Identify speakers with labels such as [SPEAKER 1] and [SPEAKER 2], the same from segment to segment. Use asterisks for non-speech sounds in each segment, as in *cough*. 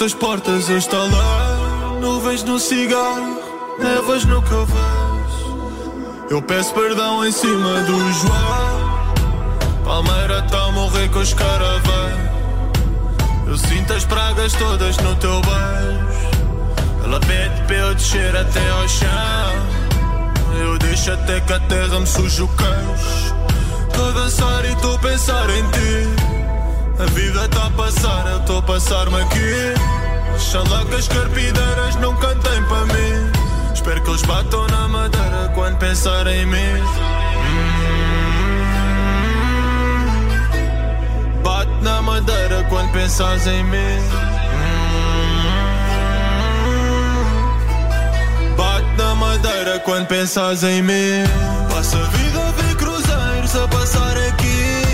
[SPEAKER 1] tu bateste as portas, eu estalei. Nuvens no cigarro, névoas no que eu peço perdão em cima do João. Palmeira tá a morrer com os caravãs. Eu sinto as pragas todas no teu beijo. Ela pede para eu descer até ao chão. Eu deixo até que a terra me suja o queixo. Tô a dançar e tô a pensar em ti. A vida tá a passar, eu tô a passar-me aqui. Oxalá que as carpideiras não cantem para mim. Espero que eles batam na madeira quando pensarem em mim. Hum, Bate na madeira quando pensas em mim. Hum, Bate na madeira quando pensas em mim. Passa a vida a ver cruzeiros a passar aqui.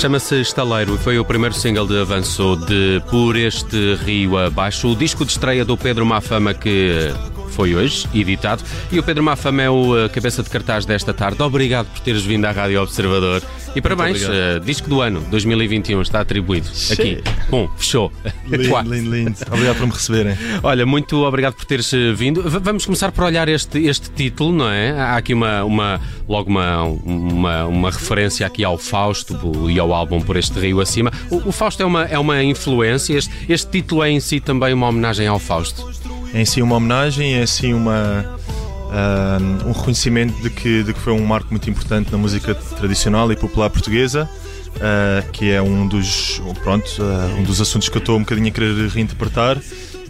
[SPEAKER 2] Chama-se Estaleiro e foi o primeiro single de avanço de Por Este Rio Abaixo, o disco de estreia do Pedro Mafama que foi hoje editado. E o Pedro Mafama é o eh, cabeça de cartaz desta tarde. Obrigado por teres vindo à Rádio Observador. E parabéns, eh, disco do ano 2021 está atribuído aqui. Bom, fechou.
[SPEAKER 3] Lindo, lindo, lindo. Obrigado por me receberem.
[SPEAKER 2] Olha, muito obrigado por teres eh, vindo. V- vamos começar por olhar este, este título, não é? Há aqui uma, uma logo uma, uma, uma referência aqui ao Fausto e ao álbum Por Este Rio Acima. O, o Fausto é uma, é uma influência, este, este título é em si também uma homenagem ao Fausto.
[SPEAKER 3] É em si uma homenagem, é assim uma, ah, um reconhecimento de que, de que foi um marco muito importante na música tradicional e popular portuguesa, ah, que é um dos, pronto, ah, um dos assuntos que eu estou um bocadinho a querer reinterpretar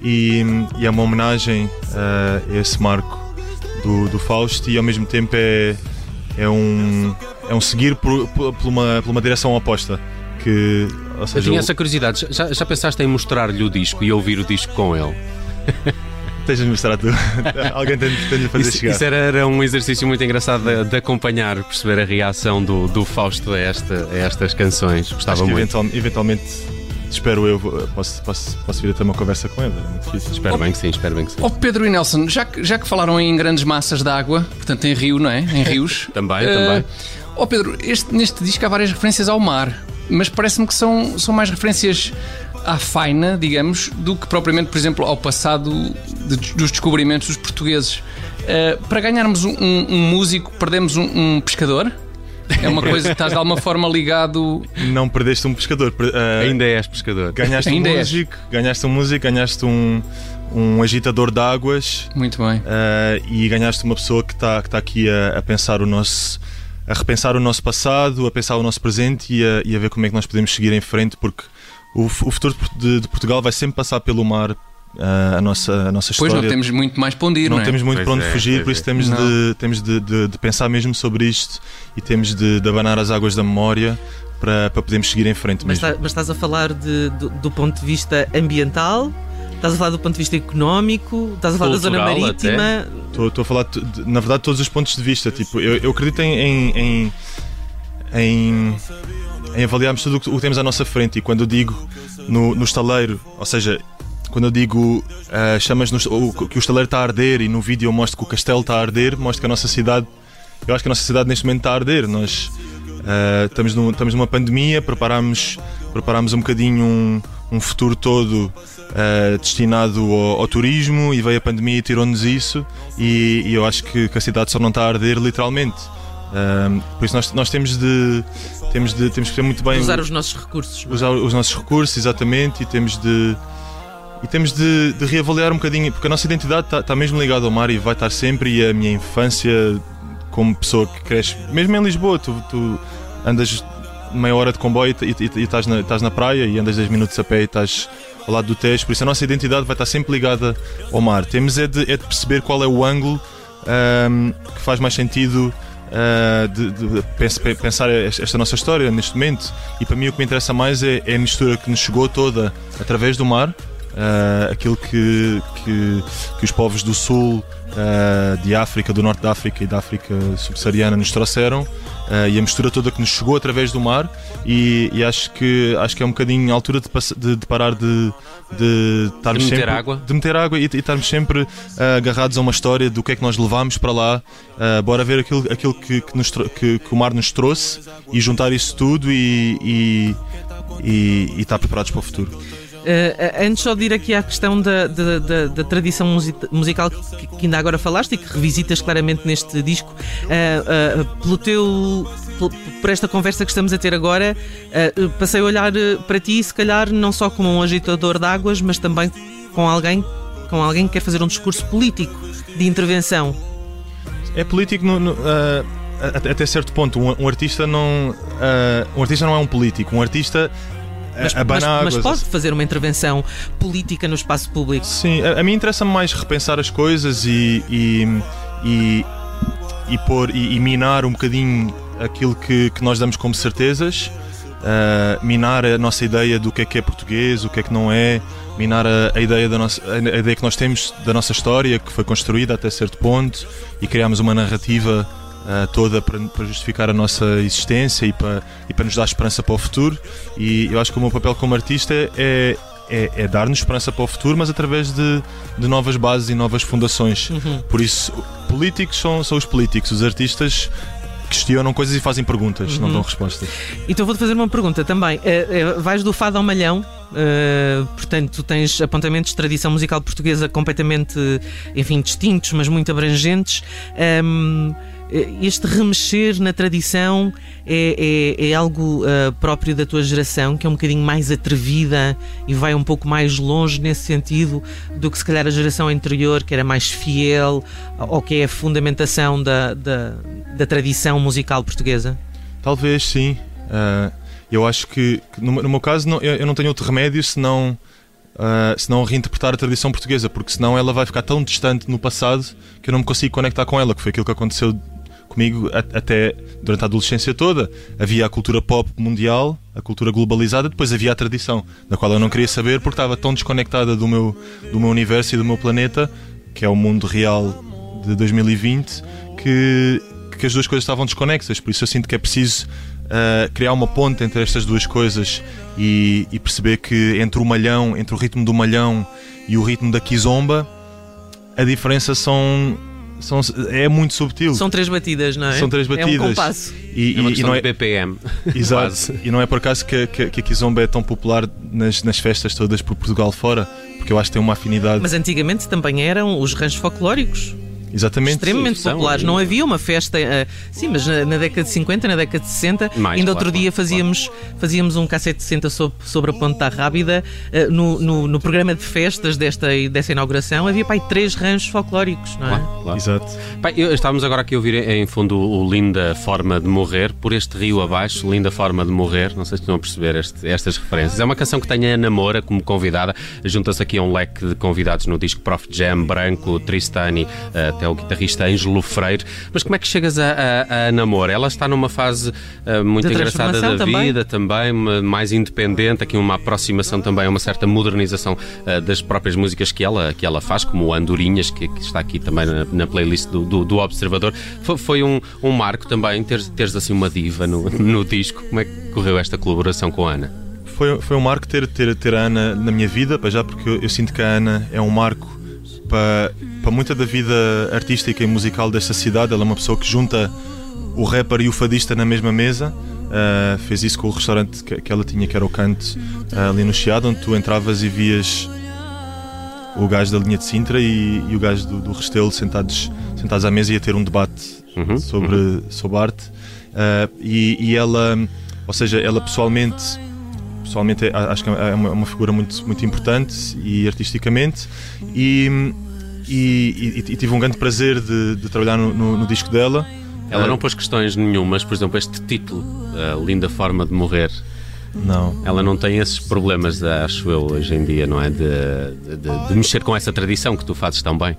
[SPEAKER 3] e, e é uma homenagem ah, a esse marco do, do Fausto e ao mesmo tempo é, é, um, é um seguir por, por, por uma, por uma direção oposta. Que, ou
[SPEAKER 2] Eu
[SPEAKER 3] seja,
[SPEAKER 2] tinha essa curiosidade. Já, já pensaste em mostrar-lhe o disco e ouvir o disco com ele? *laughs*
[SPEAKER 3] Tens de mostrar tu. *laughs* Alguém tem, tem de fazer
[SPEAKER 2] Isso,
[SPEAKER 3] chegar.
[SPEAKER 2] isso era, era um exercício muito engraçado de, de acompanhar, perceber a reação do, do Fausto a, esta, a estas canções. Gostava
[SPEAKER 3] Acho que
[SPEAKER 2] muito.
[SPEAKER 3] eventual- eventualmente, espero eu, posso, posso, posso vir a ter uma conversa com ele. É muito difícil.
[SPEAKER 2] Espero bem que sim, espero bem que sim.
[SPEAKER 4] Ó Pedro e Nelson, já que, já que falaram em grandes massas de água, portanto em rio, não é? Em rios. *laughs*
[SPEAKER 2] Também,
[SPEAKER 4] eh,
[SPEAKER 2] também.
[SPEAKER 4] Ó Pedro, este- neste disco há várias referências ao mar, mas parece-me que são, são mais referências à faina, digamos, do que propriamente, por exemplo, ao passado de- dos descobrimentos dos portugueses. Eh, para ganharmos um, um- um músico, perdemos um, um pescador? É uma coisa que estás de alguma forma ligado.
[SPEAKER 3] Não perdeste um pescador. ah,
[SPEAKER 2] Ainda és pescador.
[SPEAKER 3] ganhaste
[SPEAKER 4] Ainda
[SPEAKER 3] um
[SPEAKER 4] és.
[SPEAKER 3] músico, ganhaste um músico, ganhaste um, um agitador de águas
[SPEAKER 4] Muito bem.
[SPEAKER 3] ah, e ganhaste uma pessoa que está que tá aqui a, a pensar o nosso. a repensar o nosso passado, a pensar o nosso presente e a, e a ver como é que nós podemos seguir em frente, porque o, o futuro de, de Portugal vai sempre passar pelo mar. ah, a, nossa, a nossa
[SPEAKER 4] Pois
[SPEAKER 3] história
[SPEAKER 4] não temos muito mais para onde ir, não,
[SPEAKER 3] não
[SPEAKER 4] é?
[SPEAKER 3] temos muito
[SPEAKER 2] Pois
[SPEAKER 3] para onde
[SPEAKER 2] é,
[SPEAKER 3] fugir,
[SPEAKER 2] pois
[SPEAKER 3] por isso
[SPEAKER 2] é.
[SPEAKER 3] temos,
[SPEAKER 4] Não.
[SPEAKER 3] de, temos de, de- de pensar mesmo sobre isto e temos de, de abanar as águas da memória para, para podermos seguir em frente
[SPEAKER 5] Mas,
[SPEAKER 3] mesmo.
[SPEAKER 5] tá- mas estás a falar de- do, do ponto de vista ambiental, estás a falar do ponto de vista económico, estás a falar da zona
[SPEAKER 2] Cultural
[SPEAKER 5] marítima.
[SPEAKER 3] Estou estou a falar, na verdade, todos os pontos de vista. Tipo, eu, eu acredito em, em, em, em- em avaliarmos tudo o que, temos à nossa frente e quando eu digo no, no estaleiro, ou seja, quando eu digo ah, chamas no, que o estaleiro está a arder e no vídeo eu mostro que o castelo está a arder, mostro que a nossa cidade, eu acho que a nossa cidade neste momento está a arder. Nós ah, estamos, num- estamos numa pandemia, preparamos, preparamos um bocadinho um, um futuro todo ah, destinado ao, ao turismo e veio a pandemia e tirou-nos isso e, e eu acho que, que a cidade só não está a arder literalmente. Ah, por isso nós, nós temos de temos de temos que ter muito bem
[SPEAKER 5] Usar
[SPEAKER 3] o-
[SPEAKER 5] os nossos recursos. é?
[SPEAKER 3] usar os nossos recursos, exatamente, e temos de. E temos de, de reavaliar um bocadinho, porque a nossa identidade está mesmo ligada ao mar e vai estar sempre. E a minha infância, como pessoa que cresce, mesmo em Lisboa, tu, tu andas meia hora de comboio e, e, e estás, na, estás na praia e andas 10 minutos a pé e estás ao lado do Tejo. Por isso a nossa identidade vai estar sempre ligada ao mar. Temos é de, é de perceber qual é o ângulo ahm, que faz mais sentido ah, de, de pens- pe- pensar esta esta nossa história neste momento. E para mim o que me interessa mais é, é a mistura que nos chegou toda através do mar, ah, aquilo que, que, que os povos do sul uh, de África, do norte da África e da África subsaariana nos trouxeram uh, e a mistura toda que nos chegou através do mar e, e acho, que, acho que é um bocadinho a altura de, de, de parar de, de estarmos
[SPEAKER 2] De meter
[SPEAKER 3] sempre,
[SPEAKER 2] água.
[SPEAKER 3] de meter água e, e estarmos sempre uh, agarrados a uma história do que é que nós levámos para lá Uh, bora ver aquilo, aquilo que, que, nos, que- que o mar nos trouxe e juntar isso tudo e, e, e- e estar preparados para o futuro.
[SPEAKER 5] Uh, antes só de ir aqui à questão da, da, da- da tradição musi- musical que, que ainda agora falaste e que revisitas claramente neste disco, uh, uh, pelo teu, por esta conversa que estamos a ter agora, passei a olhar para ti, se calhar não só como um agitador de águas, mas também com alguém, com alguém que quer fazer um discurso político de intervenção.
[SPEAKER 3] É político no- no, até, certo ponto. Um, um artista não um artista não é um político. Um artista
[SPEAKER 5] Mas,
[SPEAKER 3] abana
[SPEAKER 5] mas- mas pode fazer uma intervenção política no espaço público.
[SPEAKER 3] Sim, a, a mim interessa-me mais repensar as coisas e, e, e, e pôr e, e minar um bocadinho aquilo que, que nós damos como certezas, uh, minar a nossa ideia do que é que é português, o que é que não é, minar a, a ideia da nossa, a ideia que nós temos da nossa história, que foi construída até certo ponto, e criámos uma narrativa uh, toda para, para justificar a nossa existência e para, e para nos dar esperança para o futuro. E eu acho que o meu papel como artista é, é, é dar-nos esperança para o futuro, mas através de, de novas bases e novas fundações. Por isso, políticos são, são os políticos, os artistas questionam coisas e fazem perguntas, não dão respostas.
[SPEAKER 5] Então vou-te fazer uma pergunta também. Eh, eh, vais do fado ao malhão, eh, portanto, tu tens apontamentos de tradição musical portuguesa completamente, enfim, distintos, mas muito abrangentes. Ahm, eh, este remexer na tradição é, é- é algo eh, próprio da tua geração, que é um bocadinho mais atrevida e vai um pouco mais longe nesse sentido do que se calhar a geração anterior, que era mais fiel ao que é a fundamentação da, da, da tradição musical portuguesa?
[SPEAKER 3] Talvez sim. Ah, eu acho que, no, no meu caso não- eu, eu não tenho outro remédio senão, ah, senão reinterpretar a tradição portuguesa, porque senão ela vai ficar tão distante no passado que eu não me consigo conectar com ela, que foi aquilo que aconteceu comigo até durante a adolescência toda. Havia a cultura pop mundial, a cultura globalizada, depois havia a tradição, da qual eu não queria saber porque estava tão desconectada do meu, do meu universo e do meu planeta, que é o mundo real de 2020, que, que as duas coisas estavam desconexas. Por isso eu sinto que é preciso uh, criar uma ponte entre estas duas coisas e, e perceber que entre o malhão, entre o ritmo do malhão e o ritmo da kizomba, a diferença são, são é muito subtil.
[SPEAKER 5] São três batidas, não é?
[SPEAKER 3] São três
[SPEAKER 5] É um
[SPEAKER 3] batidas.
[SPEAKER 5] compasso.
[SPEAKER 3] E,
[SPEAKER 2] É uma
[SPEAKER 3] e- não é,
[SPEAKER 2] de BPM. *laughs*
[SPEAKER 3] Exato. E não é por acaso que, que, que a Kizomba é tão popular nas, nas festas todas por Portugal fora, porque eu acho que tem uma afinidade.
[SPEAKER 5] Mas antigamente também eram os ranchos folclóricos.
[SPEAKER 3] Exatamente.
[SPEAKER 5] extremamente
[SPEAKER 2] são,
[SPEAKER 5] populares. Não havia uma festa. eh, sim, mas na, na década de 50, na década de 60,
[SPEAKER 2] Mais,
[SPEAKER 5] ainda
[SPEAKER 2] claro,
[SPEAKER 5] outro dia
[SPEAKER 2] claro,
[SPEAKER 5] fazíamos, fazíamos um cassete de 60 sobre, sobre a Ponte da Rábida. eh, no, no, no programa de festas desta, dessa inauguração havia pai três ranchos folclóricos, não é?
[SPEAKER 2] Claro, claro.
[SPEAKER 3] Exato.
[SPEAKER 2] Bem, eu- estávamos agora aqui a ouvir em fundo o Linda Forma de Morrer, por este rio abaixo, Linda Forma de Morrer. Não sei se estão a perceber este- estas referências. É uma canção que tem a Ana Moura como convidada. Junta-se aqui a um leque de convidados no disco Prof Jam, Branco, Tristani, eh, até o guitarrista Ângelo Freire. Mas como é que chegas a, a, a Ana Moura? Ela está numa fase eh, muito
[SPEAKER 5] De
[SPEAKER 2] engraçada da
[SPEAKER 5] também.
[SPEAKER 2] vida também, mais independente, aqui uma aproximação também, uma certa modernização eh, das próprias músicas que ela, que ela faz, como o Andorinhas, que, que está aqui também na, na playlist do, do, do Observador. Foi, foi um, um marco também teres, teres assim uma diva no, *laughs* no disco. Como é que correu esta colaboração com a Ana?
[SPEAKER 3] Foi, foi um marco ter, ter, ter a Ana na minha vida, para já porque eu, eu sinto que a Ana é um marco para, para muita da vida artística e musical desta cidade. Ela é uma pessoa que junta o rapper e o fadista na mesma mesa. Ah, fez isso com o restaurante que, que ela tinha, que era o Canto, ah, ali no Chiado, onde tu entravas e vias o gajo da linha de Sintra e, e o gajo do, do Restelo sentados, sentados à mesa e a ter um debate
[SPEAKER 2] Uhum,
[SPEAKER 3] sobre, sobre arte. Ah, e, e ela, ou seja, ela pessoalmente, pessoalmente é- acho que é uma, uma figura muito, muito importante e artisticamente. E, e, e- e tive um grande prazer de, de trabalhar no, no- no disco dela.
[SPEAKER 2] Ela
[SPEAKER 3] Ah,
[SPEAKER 2] não pôs questões nenhumas, por exemplo, este título, a Linda Forma de Morrer.
[SPEAKER 3] Não.
[SPEAKER 2] Ela não tem esses problemas, acho eu, hoje em dia, não é? De, de, de- de mexer com essa tradição que tu fazes tão bem.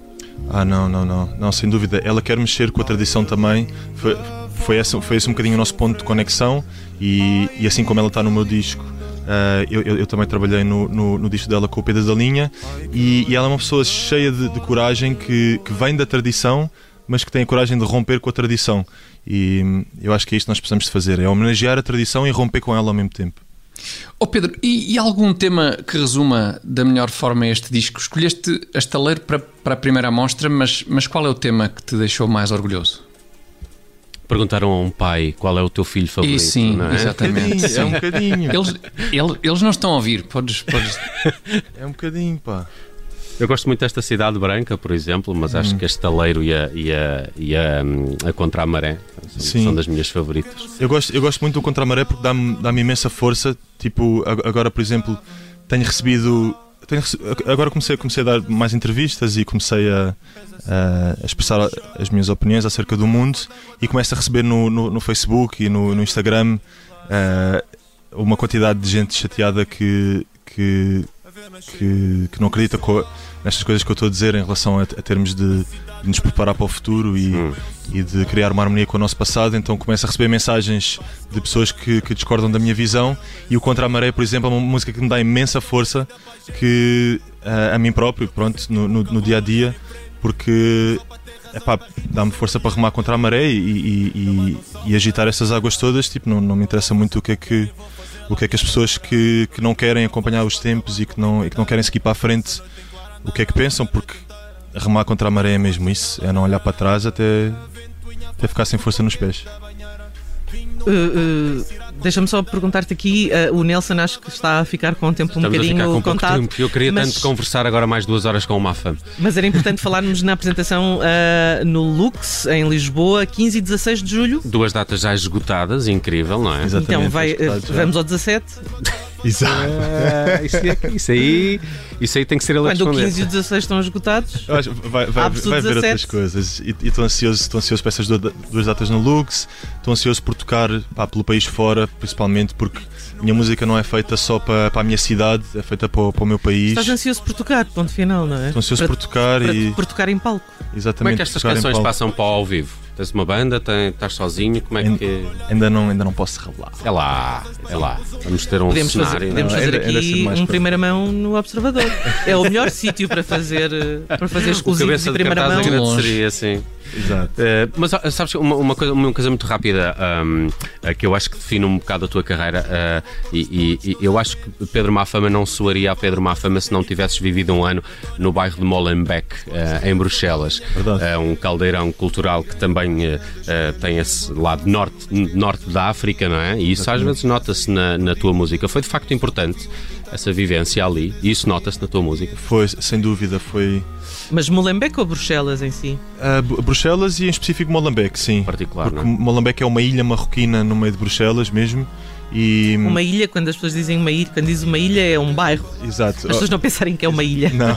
[SPEAKER 3] Ah, não, não, não, não, sem dúvida. Ela quer mexer com a tradição também. Foi, foi, esse, foi esse um bocadinho o nosso ponto de conexão. E, e assim como ela está no meu disco, Uh, eu, eu, também trabalhei no, no, no, disco dela com o Pedro da Linha e, e ela é uma pessoa cheia de, de, coragem que, que vem da tradição, mas que tem a coragem de romper com a tradição. E hum, eu acho que é isto que nós precisamos de fazer: é homenagear a tradição e romper com ela ao mesmo tempo.
[SPEAKER 4] Oh Pedro, e, e, algum tema que resuma da melhor forma este disco? Escolheste a Estaleiro para, para a primeira amostra, mas, mas qual é o tema que te deixou mais orgulhoso?
[SPEAKER 2] Perguntaram a um pai qual é o teu filho favorito.
[SPEAKER 4] E sim,
[SPEAKER 2] é?
[SPEAKER 4] exatamente.
[SPEAKER 3] É um bocadinho.
[SPEAKER 4] Eles, eles, eles não estão a ouvir, podes. podes... *laughs*
[SPEAKER 3] É um bocadinho, pá.
[SPEAKER 2] Eu gosto muito desta Cidade Branca, por exemplo, mas acho hum. que a Estaleiro e a, e a, e a, hum, a Contra a Maré são, são, das minhas favoritas.
[SPEAKER 3] Eu gosto, eu gosto muito do Contra a Maré porque dá-me dá imensa força. Tipo, agora, por exemplo, tenho recebido. Tenho, agora comecei, comecei a dar mais entrevistas e comecei a, a, expressar as minhas opiniões acerca do mundo e começo a receber no, no, no Facebook e no, no Instagram uh, uma quantidade de gente chateada que, que, que, que não acredita nestas coisas que eu estou a dizer em relação a, a termos de, de, nos preparar para o futuro e, hum. e de criar uma harmonia com o nosso passado. Então começo a receber mensagens de pessoas que, que discordam da minha visão. E o Contra a Maré, por exemplo, é uma música que me dá imensa força que a, a mim próprio, pronto, no, no, no dia a dia, porque dá-me força para remar contra a maré e, e, e, e, agitar essas águas todas. Tipo, não, não me interessa muito o que é que o que é que as pessoas que, que não querem acompanhar os tempos e que não, e que não querem seguir para a frente o que é que pensam, porque remar contra a maré é mesmo isso, é não olhar para trás até, até ficar sem força nos pés.
[SPEAKER 5] Uh, uh, Deixa-me só perguntar-te aqui, uh, o Nelson acho que está a ficar com o tempo
[SPEAKER 2] Estamos
[SPEAKER 5] um bocadinho
[SPEAKER 2] com
[SPEAKER 5] contado.
[SPEAKER 2] Tempo. Eu queria mas... tanto conversar agora mais duas horas com o Mafa.
[SPEAKER 5] Mas era importante *laughs* falarmos na apresentação no Lux, em Lisboa, 15 e 16 de julho.
[SPEAKER 2] Duas datas já esgotadas, incrível, não é?
[SPEAKER 3] Exatamente,
[SPEAKER 5] então vai, vamos ao 17. *laughs*
[SPEAKER 3] Exato.
[SPEAKER 2] Uh, isso, isso, aí, isso aí tem que ser ele
[SPEAKER 5] Quando o 15 e o 16 estão esgotados,
[SPEAKER 3] acho, vai, vai, vai ver outras coisas. E estou ansioso, estou ansioso para essas duas datas no Lux. Estou ansioso por tocar pá, pelo país fora, principalmente porque a minha música não é feita só para, para a minha cidade, é feita para, para o meu país.
[SPEAKER 5] Estás ansioso por tocar, ponto final, não é?
[SPEAKER 3] Estou ansioso
[SPEAKER 5] para,
[SPEAKER 3] por tocar
[SPEAKER 5] para,
[SPEAKER 3] e.
[SPEAKER 5] Por tocar em palco.
[SPEAKER 3] Exatamente.
[SPEAKER 2] Como é que estas canções passam para o ao vivo? Tens uma banda, tens, estás sozinho, como é que.
[SPEAKER 3] Ainda não, ainda não posso revelar.
[SPEAKER 2] É lá, é lá. Vamos ter um
[SPEAKER 5] podemos
[SPEAKER 2] cenário.
[SPEAKER 5] Fazer, podemos fazer ainda, aqui ainda um primeira mão no Observador. é o melhor *laughs* sítio para fazer, para fazer exclusivos de primeira mão.
[SPEAKER 2] Agradeceria, sim.
[SPEAKER 3] Exato.
[SPEAKER 2] Uh, mas ah, sabes, uma, uma, coisa, uma coisa muito rápida um, uh, que eu acho que define um bocado a tua carreira uh, e, e, e, eu acho que Pedro Mafama não soaria a Pedro Mafama se não tivesses vivido um ano no bairro de Molenbeek, em Bruxelas. um caldeirão cultural que também tem esse lado norte, norte da África, não é? E isso às vezes nota-se na, na tua música. Foi de facto importante essa vivência ali e isso nota-se na tua música.
[SPEAKER 3] Foi, sem dúvida, foi.
[SPEAKER 5] Mas Molenbeek ou Bruxelas em si?
[SPEAKER 3] Uh, Bruxelas e em específico Molenbeek, sim.
[SPEAKER 2] Particular,
[SPEAKER 3] Porque
[SPEAKER 2] não? É?
[SPEAKER 3] Molenbeek é uma ilha marroquina no meio de Bruxelas mesmo. E...
[SPEAKER 5] Uma ilha, quando as pessoas dizem uma ilha, quando diz uma ilha é um bairro.
[SPEAKER 3] Exato.
[SPEAKER 5] As pessoas não pensarem que é uma ilha.
[SPEAKER 3] Não,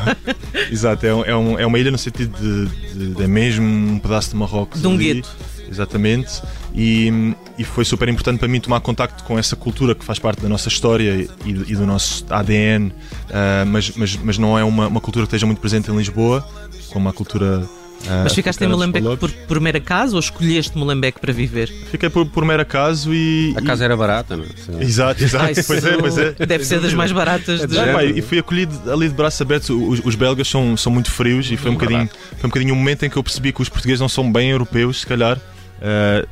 [SPEAKER 3] exato, é, um, é uma ilha no sentido de, de, de é mesmo um pedaço de Marrocos.
[SPEAKER 5] De um gueto.
[SPEAKER 3] Exatamente. E, e, foi super importante para mim tomar contacto com essa cultura que faz parte da nossa história e, e do nosso ADN, uh, ah, mas, mas, mas não é uma, uma cultura que esteja muito presente em Lisboa, como a cultura
[SPEAKER 5] Uh, Mas ficaste em Molenbeek por, por mero acaso ou escolheste Molenbeek para viver?
[SPEAKER 3] Fiquei por, por mero acaso e.
[SPEAKER 2] A casa era barata, não
[SPEAKER 3] é? Exato, *laughs* exato. Ah, pois é, pois é.
[SPEAKER 5] Deve ser das mais baratas.
[SPEAKER 3] É de é, e fui acolhido ali de braços abertos. Os, os belgas são, são muito frios e foi um, bocadinho, foi um bocadinho um momento em que eu percebi que os portugueses não são bem europeus, se calhar. Uh,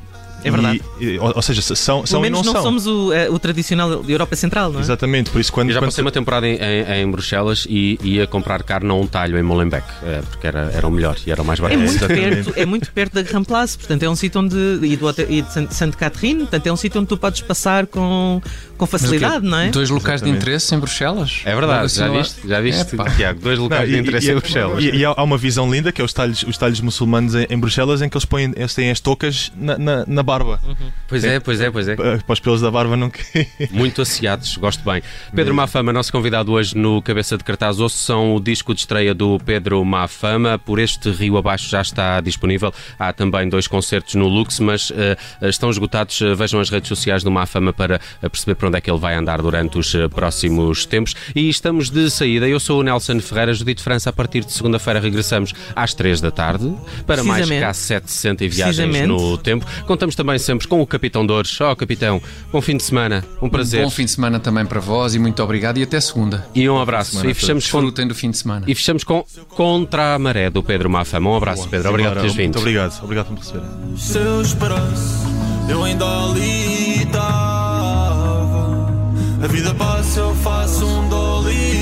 [SPEAKER 5] é verdade.
[SPEAKER 3] E, ou, ou, seja, são, são
[SPEAKER 5] menos
[SPEAKER 3] e não,
[SPEAKER 5] não
[SPEAKER 3] são.
[SPEAKER 5] somos o, é, o tradicional de Europa Central, não é?
[SPEAKER 3] Exatamente, por isso quando.
[SPEAKER 2] Eu já
[SPEAKER 3] quando...
[SPEAKER 2] passei uma temporada em, em, em, Bruxelas e ia comprar carne a um talho em Molenbeek, é, porque era, era o melhor e era o mais barato.
[SPEAKER 5] É muito, perto, é muito perto da Grand Place, portanto é um sítio onde. e, do, e de Santa Catherine, portanto é um sítio onde tu podes passar com, com facilidade, não é?
[SPEAKER 4] Dois locais Exatamente. de interesse em Bruxelas?
[SPEAKER 2] É verdade, já viste, já viste é, Tiago, dois locais não, de interesse
[SPEAKER 3] e,
[SPEAKER 2] em Bruxelas.
[SPEAKER 3] E, e, há uma visão linda que é os talhos, os talhos muçulmanos em, em Bruxelas em que eles põem eles têm as toucas na, na, na barba.
[SPEAKER 2] Uhum. Pois é, pois é, pois é
[SPEAKER 3] é. Para os pelos da barba não *laughs*
[SPEAKER 2] Muito asseados, gosto bem. Pedro Mafama, nosso convidado hoje no Cabeça de Cartaz, são o disco de estreia do Pedro Mafama. Por este rio abaixo já está disponível. Há também dois concertos no Lux, mas uh, estão esgotados. Vejam as redes sociais do Mafama para perceber para onde é que ele vai andar durante os eh, próximos tempos. E estamos de saída. Eu sou o Nelson Ferreira, Judite França. A partir de segunda-feira regressamos às três da tarde para mais cá 760 e viagens no tempo. Contamos também sempre com o Capitão Dores. Ó, oh, Capitão, bom fim de semana, um prazer.
[SPEAKER 4] Um bom fim de semana também para vós e muito obrigado e até segunda.
[SPEAKER 2] E um abraço. E fechamos
[SPEAKER 4] com... do fim de semana.
[SPEAKER 2] E fechamos com Contra a Maré do Pedro Mafama. Um abraço, Pedro. Obrigado por teres vindo.
[SPEAKER 6] Muito obrigado. Obrigado por me receber.
[SPEAKER 3] Seus braços, eu ainda ali estava. A vida passa, eu faço um dolita.